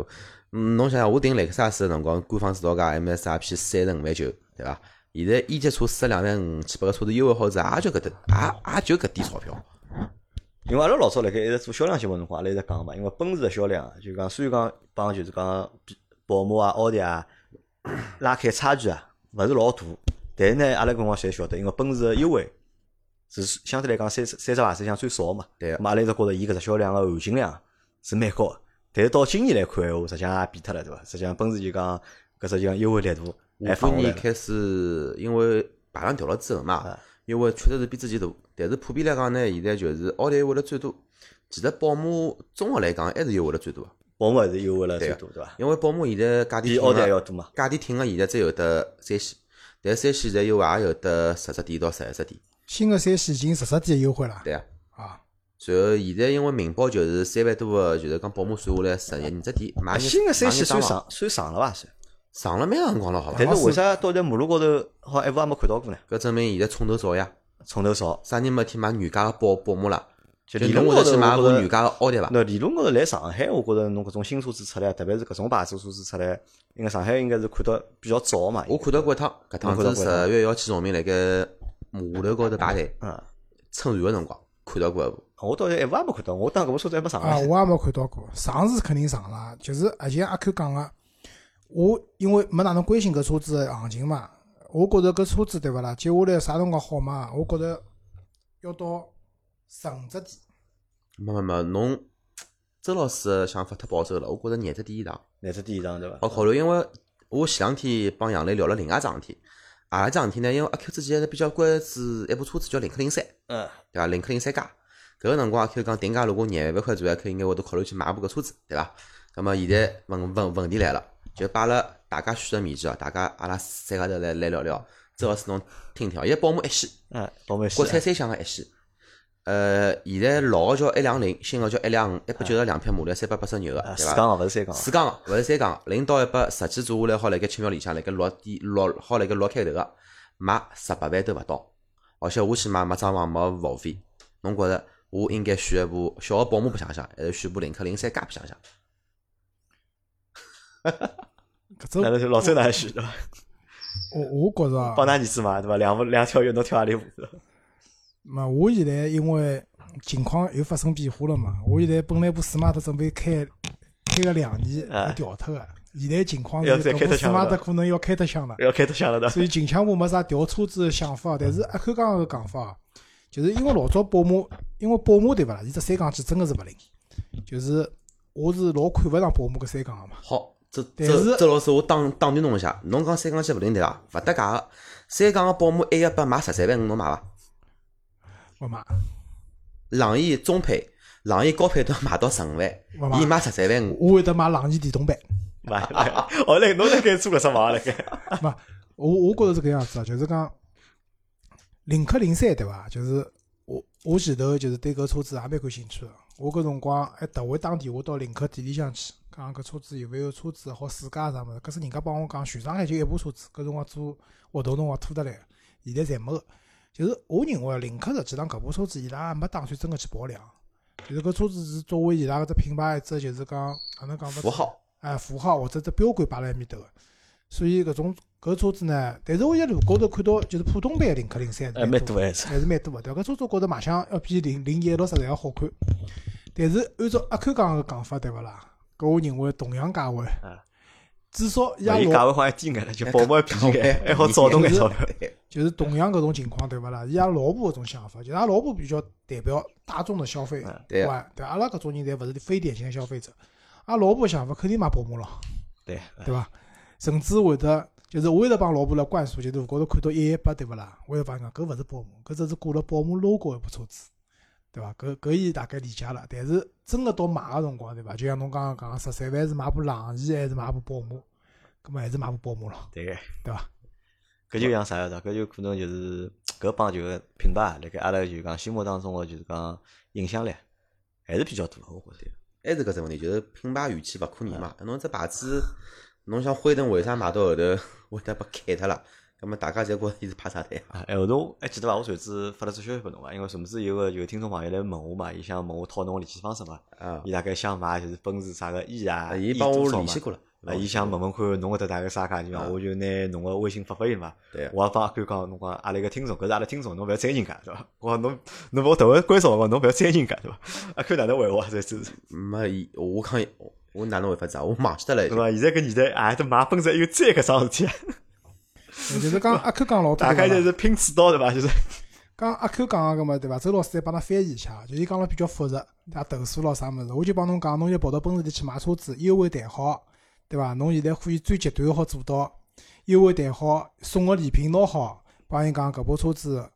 嗯，侬想想，我订雷克萨斯个辰光，官方指导价 MSRP 三十五万九，对伐？现在一级车四十两万五，去把个车子优惠好子，也就搿搭，也也就搿点钞票。因为阿拉老早辣盖一直做销量节目辰光，阿拉一直讲嘛，因为奔驰的销量，就讲虽然讲帮就是讲比宝马啊、奥迪啊拉开差距啊，勿是老大，但是呢，阿拉搿辰光侪晓得，因为奔驰的优惠是相对来讲三十三十万里向最少的嘛，对个咁阿拉一直觉着伊搿只销量个含金量是蛮高个，但是到今年来看闲话，实际上也变脱了，对伐？实际上奔驰就讲搿只就讲优惠力度还下放下来了。半年开始，因为排量调了之后嘛啊，优惠确实是比之前大，但是普遍来讲呢，现在就是奥迪优惠了最多。其实宝马综合来讲还是优惠了最多的，宝马还是优惠了最多，对伐？因为宝马现在价钿比奥迪还要多嘛。价钿挺个现在只有得三系，但三系现在优惠也有得十只点到十一只点，新个三系已经十只点优惠了对啊。啊！然后现在因为明保就是三万多个，就是讲宝马算下来十一二只点，买新个三系算上算上了伐？算。上了蛮长辰光了，好伐？但是为啥到现在马路高头好像一部也没看到过呢？搿证明现在冲头少呀，冲头少，啥人没天买原价个宝宝马啦？就理论高头去买我觉得部原价个奥迪伐？那理论高头来上海，我觉着侬搿种新车子出来，特别是搿种牌子车子出来，应该上海应该是看到比较早嘛。我看到过一趟，搿趟子侬看到过一趟十月要去崇明辣盖码头高头排队嗯，乘船个辰光，看到过一部。我到现在一部也没看到，我当搿部车子还没上啊，来。我也没看到过，上是肯定上了，就是而且阿 Q 讲个，我因为没哪能关心搿车子个行情嘛，我觉着搿车子对勿啦，接下来啥辰光好嘛？我觉着要到十五只点，没没没，侬周老师个想法太保守了，我觉着廿只第一档乃至第一场对伐？好考虑，因为我前两天帮杨磊聊了另外一桩事体，何里桩事体呢？因为阿 Q 之前还是比较关注一部车子叫领克零三，嗯，对伐？领克零三加，搿个辰光阿 Q 讲定价如果廿万块左右，阿 Q 应该会得考虑去买部搿车子，对伐？那么现在问问问题来了，就摆了大家选择面前哦，大家阿拉三家头来来聊聊。周老师侬听听哦，现在宝马一系，嗯，宝马系国产三厢个一系，呃，现在老个叫一两零，新个叫一两五，一百九十两匹马力，三百八十牛个，对伐？啊四缸个勿是三缸个。四缸个，勿是三缸个，零到一百实际做下来好辣盖七秒里向，辣盖六点六好辣盖六开头个，卖十八万都勿到，而且我去买没装潢没服务费，侬觉着我应该选一部小个宝马白相相，还是选部领克零三加白相相？搿只哪能就老周哪能选对伐？我我觉着啊帮㑚儿子嘛对伐？两部两条鱼侬跳何里舞？嘛，我现在因为情况又发生变化了嘛，我现在本来部 smart 准备开开个两年调脱个，现在情况是搿部脱枪了 smart 可能要开脱枪了。要开脱想了的。所以近腔部没啥调车子的想法，但是阿 Q 刚刚个讲法，就是因为老早宝马，因为宝马对勿啦，伊只三缸机真个是勿灵，就是我是老看勿上宝马搿三缸个嘛。好，周周周老师，我打打断侬一下，侬讲三缸机勿灵对伐？勿搭界个，三缸个宝马 A 一百卖十三万五，侬买伐？勿买，朗逸中配、朗逸高配都要卖到十五万伊卖十三万五。我会得买朗逸电动版。买买，[LAUGHS] 哦，来侬辣盖做了什么辣盖？[LAUGHS] 勿，我我觉着是搿样子啊，就是讲领克零三对伐？就是我我前头就是对搿车子也蛮感兴趣个。我搿辰光还特为打电话到领克店里向去，讲搿车子有没有车子好试驾啥物事。搿是人家帮我讲，全上海就一部车子，搿辰光做活动辰光拖得来，现在侪没个。就是我认为领克实际上搿部车子伊拉也没打算真个去保量，就是搿车子是作为伊拉搿只品牌一只就是讲哪能讲符号，哎，符号或者只标杆摆辣埃面头个。所以搿种搿车子呢，但是我在路高头看到，就是普通版的领克零三还蛮多还是。还是蛮多个，对伐？搿车子我觉着卖相要比零零一一六实在要好看。但是按照阿 Q 讲个讲法，对勿啦？搿我认为同样价位啊，至少伊价位好像低眼了，就宝马便宜眼，还好早动眼钞票。就是同样搿种情况，对勿啦？伊拉老婆搿种想法，就是阿拉老婆比较代表大众的消费观，对阿拉搿种人侪勿是非典型的消费者。阿拉老婆想法肯定买宝马咯，对，对伐？甚至会得，就是我一直帮老婆辣灌输，就是路高头看到一一八，对勿啦？我也帮伊讲，搿勿是宝马，搿只是挂了宝马 logo 一部车子，对伐？搿搿伊大概理解了。但是真个到买个辰光，对伐？就像侬刚刚讲，十三万是买部朗逸还是买部宝马？葛末还是买部宝马咯，对个。对伐？[LAUGHS] 搿就像啥个搿就可能就是搿帮就是品牌啊辣盖阿拉就讲心目当中个就是讲影响力还是比较大个，我觉着。还是搿只问题，就是品牌语气勿可逆嘛。侬只牌子，侬像辉腾为啥买到后头会得被砍脱了？葛末大家侪觉着伊是怕啥的呀？啊，哎，后头还记得伐？我上次发了只消息拨侬伐？因为什么是有个有听众朋友来问我嘛，伊想问我讨侬联系方式嘛，啊，伊大概想买就是奔驰啥个 E 啊，伊 E 帮我联系过了。啊，伊想问问看侬搿搭大概啥价钿嘛，啊我就拿侬个微信发拨伊嘛。对我也帮阿 Q 讲，侬讲阿拉一个听众，搿是阿拉听众，侬勿要追人家，对伐？我讲侬侬勿好头关照我，侬勿要追人家，对伐？阿 Q 哪能回我啊？这真是，没伊，我讲我我哪能会法子啊？我忘记脱了。对伐？现在搿年代啊，都买奔驰还有追搿桩事体啊，[LAUGHS] 就是讲阿 Q 讲老多大概就是拼刺刀，对伐？就是讲阿 Q 讲个个嘛，对伐？周老师再帮他翻译一下，就伊讲了比较复杂，对伐？投诉咯啥物事，我就帮侬讲，侬就跑到奔驰店去买车子，优惠谈好，对伐？侬现在可以最极端好做到优惠谈好，送个礼品拿好，帮伊讲搿部车子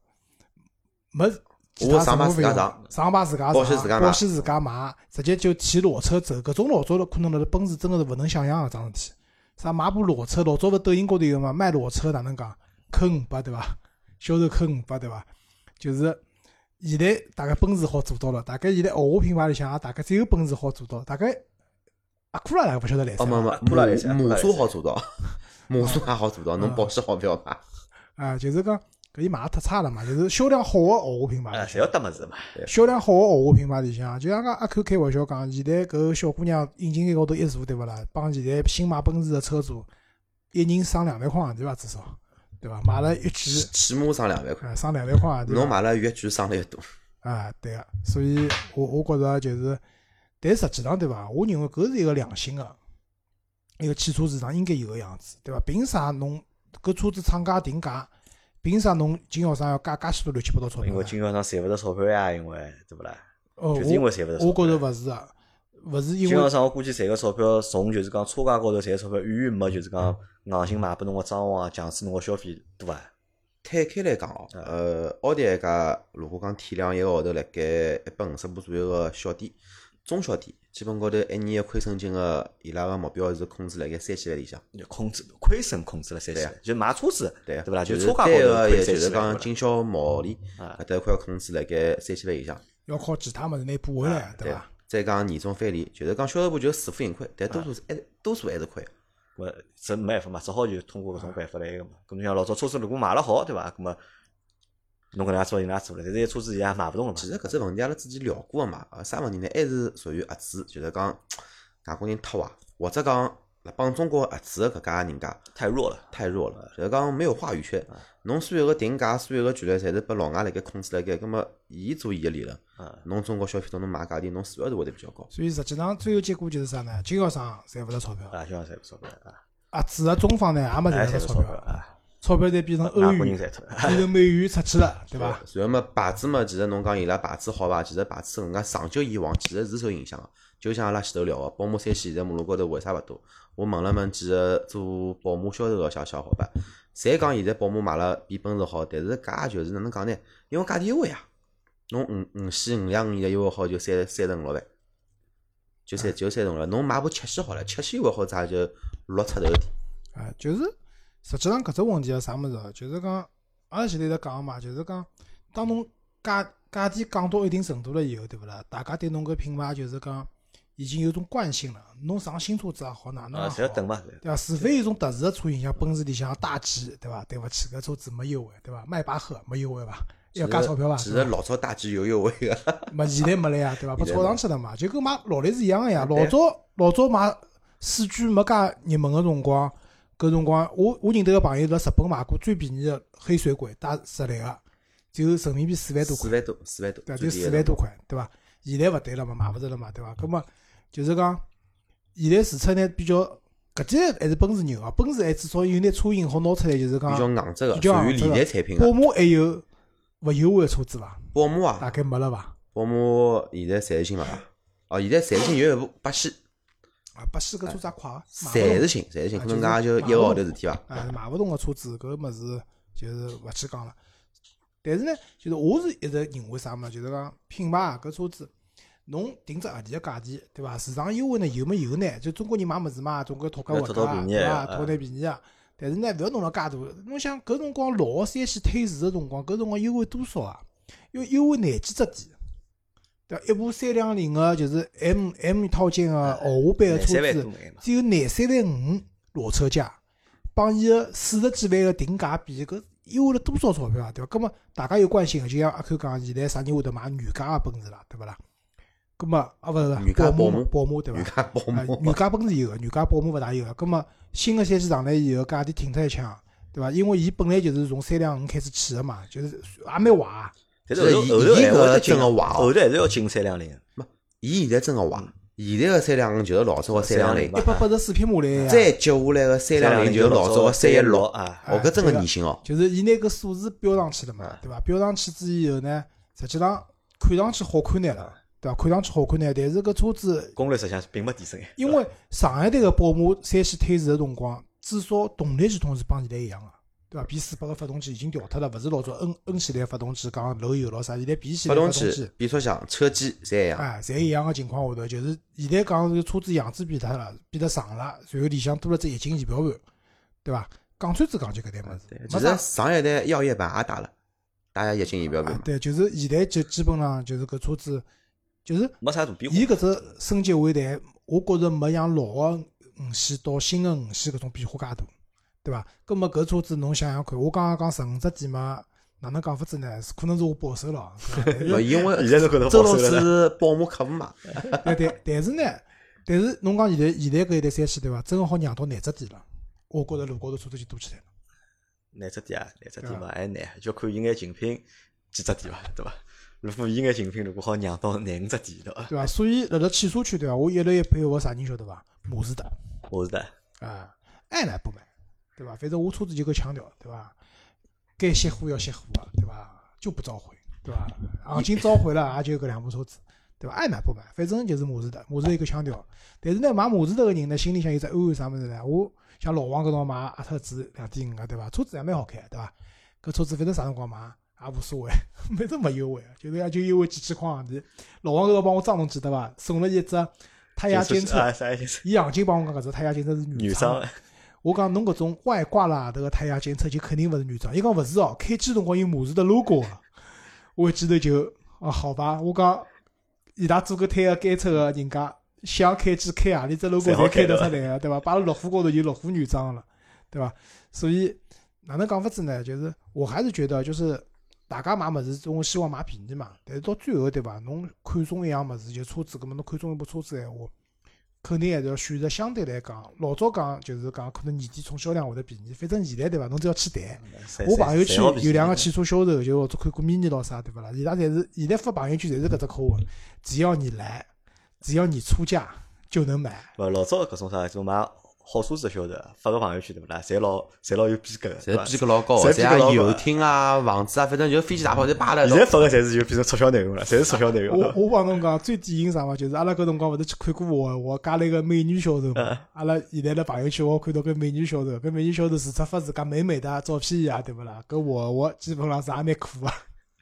没其他我上牌任何费用自家上，上牌自家保险自家买保险自家买，直接就骑裸车走。搿种老早可能辣辣奔驰真个是勿能想象个桩事体。啥买部裸车，老早勿抖音高头有嘛？卖裸车哪能讲？扣五百对伐？销售扣五百对伐？就是现在大概奔驰好做到了，大概现在豪华品牌里向也大概只有奔驰好做到，大概阿库拉大概勿晓得来哦，没。没阿库拉来噻马马布拉雷斯苏好做到，马苏也好做到，侬保险好不要买。啊，就是讲搿伊卖得太差了嘛，就是销量好个豪华品牌啊，侪要搭物事嘛。销量好个豪华品牌里向，就像讲阿 Q 开玩笑讲，现在搿小姑娘引擎盖高头一坐，对勿啦？帮现在新买奔驰个车主，一人省两万块洋钿伐？至少，对伐？买了一起句，起码省两万块，啊，省两万块洋钿。侬买了越贵省了越多。啊，对个，所以我我觉着就是，但实际上对伐？我认为搿是一个良心个一个汽车市场应该有个样子，对伐？凭啥侬搿车子厂家定价？凭啥侬经销商要加介许多乱七八糟钞票呢？因为经销商赚勿着钞票呀，因为对勿啦？哦，就是因为我赚勿着钞我觉着票。勿是啊，勿是因为经销商我估计赚个钞票，从就是讲车价高头赚钞票，远远没就是讲硬性卖拨侬个装潢啊，强制侬个消费多啊。摊开来讲哦，呃，奥迪一家如果讲体量一个号头辣盖一百五十部左右个小店、中小店，基本高头一年个亏损金额，伊拉个目标是控制辣盖三千万里向。就控制亏损控制了三千万，就买车子，对对勿啦？就就是车价高头亏个也就是三千万，讲经销毛利啊搿搭一块控制辣盖三千万以上。要靠其他物事拿补回来，啊对伐？再讲年终返利，就是讲销售部就自负盈亏，但多数是还多数还是亏。我这没办法嘛，只好就通过搿种办法来个嘛。咁侬像老早车子如果卖了好，对伐？咁么侬搿能介做，人家做了，但是车子现在也卖勿动了嘛。其实搿只问题阿拉之前聊过个嘛，呃，啥问题呢？还是属于合资，就是讲外国人太坏，或者讲辣帮中国合资个搿家人家太弱了。太弱了，就是讲没有话语权。侬所有个定价，所有个权利，侪是拨老外辣盖控制辣盖，葛末伊做伊个利润，嗯，侬中国消费者侬买价钿，侬自然是会得比较高。所以实际上最后结果就是啥呢？经销商赚勿着钞票，啊，就像赚勿钞票啊，合资个中方呢也没哎，赚着钞票，啊，钞票侪变成欧元，赚脱了。[LAUGHS] 变成美元出去了，对伐？然后嘛，牌子嘛，其实侬讲伊拉牌子好伐？其实牌子搿能介长久以往，其实是受影响个。就像阿拉前头聊个，宝马三系现在马路高头为啥勿多？我问了问几个做宝马销售个小小伙伴，侪讲现在宝马卖了比奔驰好，但是价就是哪能讲呢？因为价钿优惠啊，侬五五系、五两五的优惠好就三三十五六万，就三就三十五了。侬买部七系好了，七系优惠好咋就六出头点。啊，就是实际上搿只问题是啥物事哦？就是讲阿拉前头在讲个嘛，就是讲当侬价价钿降到一定程度了以后，对勿啦？大家对侬搿品牌就是讲已经有种惯性了。侬上新车子也好，哪能啊，也好，等嘛。对伐？除非有种特殊个车型，像奔驰里向大 G，对伐？对勿起，搿车子没优惠，对伐？迈巴赫没优惠伐？要加钞票伐？其实老早大 G 有优惠个，[LAUGHS] 没现在没了呀，对伐？被炒上去了嘛，就跟买劳力士一样个呀。老早老早买四驱没介热门个辰光，搿辰光我我认得个朋友辣日本买过最便宜个黑水鬼带十来个，只有人民币四万多块，四万多，四万多，对，就四万多块，对伐？现在勿对了嘛，买勿着了嘛，对伐？葛么就是讲，现在市出呢比较，搿几还是奔驰牛啊，奔驰还至少有眼车型好拿出来，就是讲比较，硬质个，属于理财产品宝。马还有勿优惠个车子伐？宝马啊，大概没了伐？宝马现在暂时性伐？哦，现在暂时性有一部八系，啊，八系搿车子也快个，买勿暂动时性，暂时性，啊可能就是讲就一个号头事体伐。啊，买勿动个车子，搿物事就是勿去讲了。但是呢，就是我是一直认为啥么，就是讲品牌啊，搿车子侬定只合理个价钿，对伐？市场优惠呢有没有呢？就中国人买物事嘛，总归讨价还价，对伐？啊讨点便宜啊。但是呢，勿要弄了介大。侬想搿辰光老个三系退市个辰光，搿辰光优惠多少啊？要优惠廿几只点，对伐？一部三两零个就是 M M 套件个豪华版个车子只有廿三万五裸车价，帮伊个四十几万个定价比，搿优惠了多少钞票啊？对伐？葛么大家有关心个，就像阿 Q 讲，现在啥人会得买原价个奔驰啦，对勿啦？葛么啊，勿是宝马宝马对伐？原价宝马啊，原价奔驰有个，原价宝马勿大有个。葛么新个三系上来以后，价钿挺脱一枪，对伐？因为伊本来就是从三两五开始起个嘛，就是也蛮坏。但是后头后头还真个坏哦。后头还是要进三两零，伊现在真个坏，现在个三两五就是老早个三两零一百八十四匹马力，再接下来个三两零就是老早个三一六，啊，哦，搿真个对个年薪哦。就是伊拿搿数字标上去了嘛，对伐？标上去之以后呢，实际上看上去好看点了，对伐？看上去好看眼，但是搿车子，功率实际上并没提升。因为上一代个宝马三系退市个辰光，至少动力系统是帮现在一样个，对伐？B 四八个发动机已经调脱了，勿是老早 N N 系列发动机讲漏油咯啥，现在 B 系列发动机、变速箱、车机侪一样。哎，侪一样个情况下头，就是现在讲这个车子样子变脱了，变得长了，然后里向多了只液晶仪表盘，对伐？讲穿子讲就搿点物事其实上一代耀夜版也带了，打下液晶仪表盘对，就是现在就基本上就是搿车子，就是没啥大变化。伊搿只升级换代，我觉着没像老个五系到新个五系搿种变化介大，对伐？葛末搿车子侬想想看，我刚刚讲十五只点嘛，哪能讲法子呢？是可能是我保守了，[LAUGHS] 因为现在是搿能周老师保守了呢是宝马客户嘛，但但但是呢，但是侬讲现在现在搿一代三系对伐？真个好让到廿只点了，我觉着路高头车子就多起来了。廿只点啊，廿只点嘛还难，就看伊眼竞品几只点伐，对伐？如果伊眼竞品如果好让到廿五只点，对伐？对伐？所以辣辣汽车圈对伐？我一直也配合啥人晓得伐？马自达马自达，啊，爱买不买，对伐？反正我车子就搿腔调，对伐？该熄火要熄火啊，对伐？就不召回，对伐？行情召回了，也就搿两部车子，对伐？爱买不买，反正就是马自达，马自达一个腔调。但是呢，买马自达个人呢，心里向有只安慰啥物事呢？我像老王搿种买阿特兹两点五个，对伐？车子也蛮好开，对伐？搿车子反正啥辰光买也无所谓，反正没优惠，就是也就优惠几千块行钿。老王搿个帮我装侬记得伐？送了一只胎压监测？伊行情帮我讲搿只胎压监测是女原装。我讲侬搿种外挂啦，迭个胎压监测就肯定勿是原装。伊讲勿是哦，开机辰光有马自达 logo 啊。我一记头就啊，好吧，我讲伊拉做个胎压监测个人家想开机开何里只 logo 侪开得出来个，对伐？摆辣路虎高头就路虎原装了，对伐？所以哪能讲法子呢？就是我还是觉得，就是大家买物事总希望买便宜嘛。但是到最后，对伐？侬看中一样物事，就车子，搿么侬看中一部车子闲话，肯定还是要选择相对来讲，老早讲就是讲可能年底冲销量会得便宜，反正现在对伐？侬只要去谈。我朋友圈有两个汽车销售，就或者看过 mini 咯啥，对勿啦？伊拉侪是现在发朋友圈侪是搿只口吻，只要你来，只要你出价就能买。勿老早搿种啥，种买好车子的销售，发个朋友圈对勿啦？侪老侪老有逼格的，侪逼格老高，侪逼格老高侪游艇啊、房子啊，反正就飞机大炮侪摆了一道现在。发个侪是就变成促销内容了，侪是促销内容。我我帮侬讲，最典型啥嘛，就是阿拉搿辰光勿是去看过我我家里个美女销售嘛。阿拉现在辣朋友圈我看到搿美女销售，搿美女销售除脱发自家美美的照片呀，对勿啦？搿我我基本上是也蛮苦啊。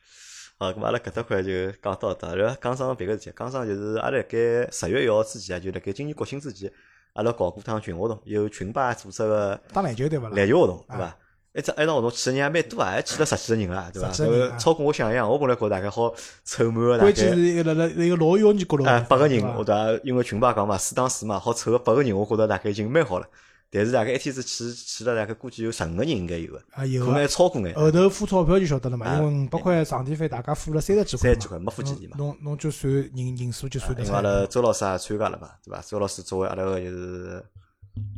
[LAUGHS] 好，咁阿拉搿搭块就讲到这，然后讲上别个事体，讲上就是阿拉辣盖十月一号之前啊，就辣盖今年国庆之前，阿拉搞过趟群活动，有群吧组织个打篮球对伐啦？篮球活动，对伐？一只一场活动去的人也蛮多啊，还去了十几个人啊，对伐？超过我想象，我本来觉得大概好凑满个大关键概是一个辣辣一个老远角落，哎八个人我对伐？因为群吧讲嘛，四打四嘛，好凑个八个人，我觉着大概已经蛮好了。但是大概一天子去去了大概估计有十五个人应该有个，啊有个可能还超过眼。后头付钞票就晓得了嘛，啊因为五百块场地费大家付了三十几块嘛，三十几块没付几钿嘛侬侬侬就算人人数就算得因为阿。拉周老师也参加了嘛，对伐？周老师作为阿拉个就是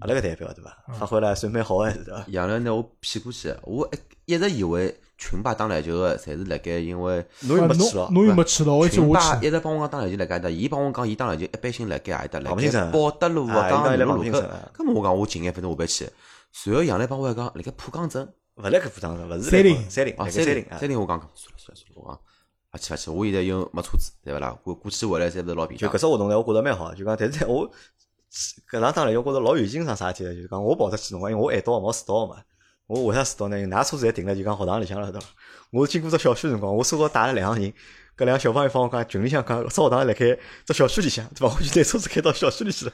阿拉个代表对伐？嗯发挥了还算蛮好个是对伐？杨澜拿我骗过去，我一一直以为群霸打篮球个侪是辣盖因为侬又没去咯，侬侬又没去咯，我一句群我去。霸一直帮我讲打篮球辣盖搭，伊帮我讲伊打篮球一般性辣盖何里搭，辣盖宝德路啊讲南路搿旁听城啊。搿么我讲我近眼反正下班去，随后杨澜帮我还讲辣盖浦江镇勿辣盖浦江镇，勿是三菱三菱，啊，三菱三菱啊三。菱我讲算了算了算了，我讲勿去勿去，我现在又没车子，对勿啦？过过去回来侪勿是老便当就搿。只活动呢，我觉着蛮好，就讲，但是我搿场打篮球，我觉着老有劲上啥体呢？就是讲我跑得去辰光，因为我晚到冇迟到嘛。我为啥迟到呢？因为㑚车子侪停了，就讲学堂里向了，对伐？我经过只小区辰光，我手高带了两个人，搿两个小朋友帮我讲，群里向讲，只学堂辣盖只小区里向，对伐？[LAUGHS] 我就拿车子开到小区里去了，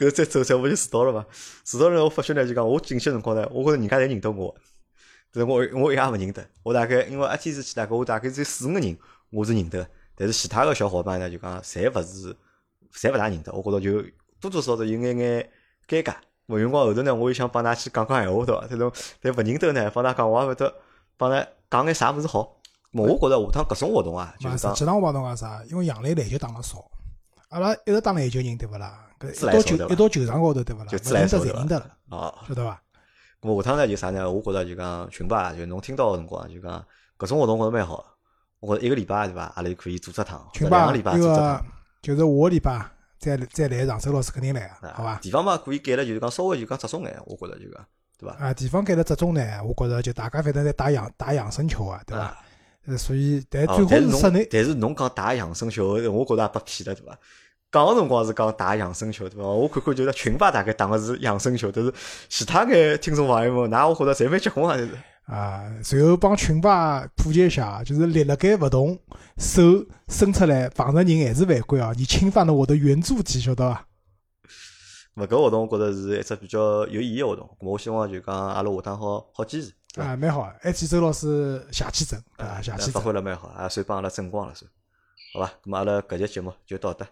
搿再走走，我就迟到了嘛。迟到了，我发觉呢，就讲我进去辰光呢，我觉着人家侪认得我，但是我我一也勿认得。我大概因为一天是去大概我大概只有四五个人我是认得，但是其他个小伙伴呢，就讲侪勿是，侪勿大认得。我觉着就多多少少有眼眼尴尬。勿辰光后头呢，我又想帮㑚去讲讲闲话，对伐？这种但勿认得呢，帮㑚讲我也勿得帮㑚讲眼啥物事好。咾我觉着下趟搿种活动啊，就嘛，是讲实际上我帮侬讲啥？因为杨澜篮球打了少，阿拉一直打篮球人对勿啦？搿自一到球一到球场高头对勿啦？就自来熟认得了，哦。晓得伐？咾下趟呢就啥呢？我觉着就讲群吧，就侬听到个辰光，就讲搿种活动我觉着蛮好。我觉着一个礼拜对伐？阿拉就可以组织趟，两个礼拜那个做只趟。就是下个礼拜再再来，常州老师肯定来个，好伐？地方嘛可以改了，就是讲稍微就讲集中眼，我觉着就讲对伐？啊，地方改了集中呢，我觉着就大家反正在打养打养生球啊，对伐？啊呃，所以但哦最好是侬室内但是侬讲打养生球，我觉着也被骗了，对伐？讲个辰光是讲打养生球，对伐？我看看就是群吧大概打个是养生球，但是其他眼听众朋友们，㑚我觉着侪蛮结棍啊，就是啊，随后帮群吧普及一下，就是立了该勿动，手伸出来碰着人还是犯规啊！你侵犯了我的圆柱体，晓得伐？勿搿活动我觉着是一只比较有意义个活动。咁我希望就讲阿拉下趟好好坚持，啊，蛮好啊！还记周老师下期整啊，下期发挥了蛮好，也算帮阿拉争光了，算。好吧，咁阿拉搿节节目就到这，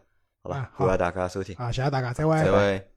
好吧感谢大家收听。啊，谢谢大家，再会。再会。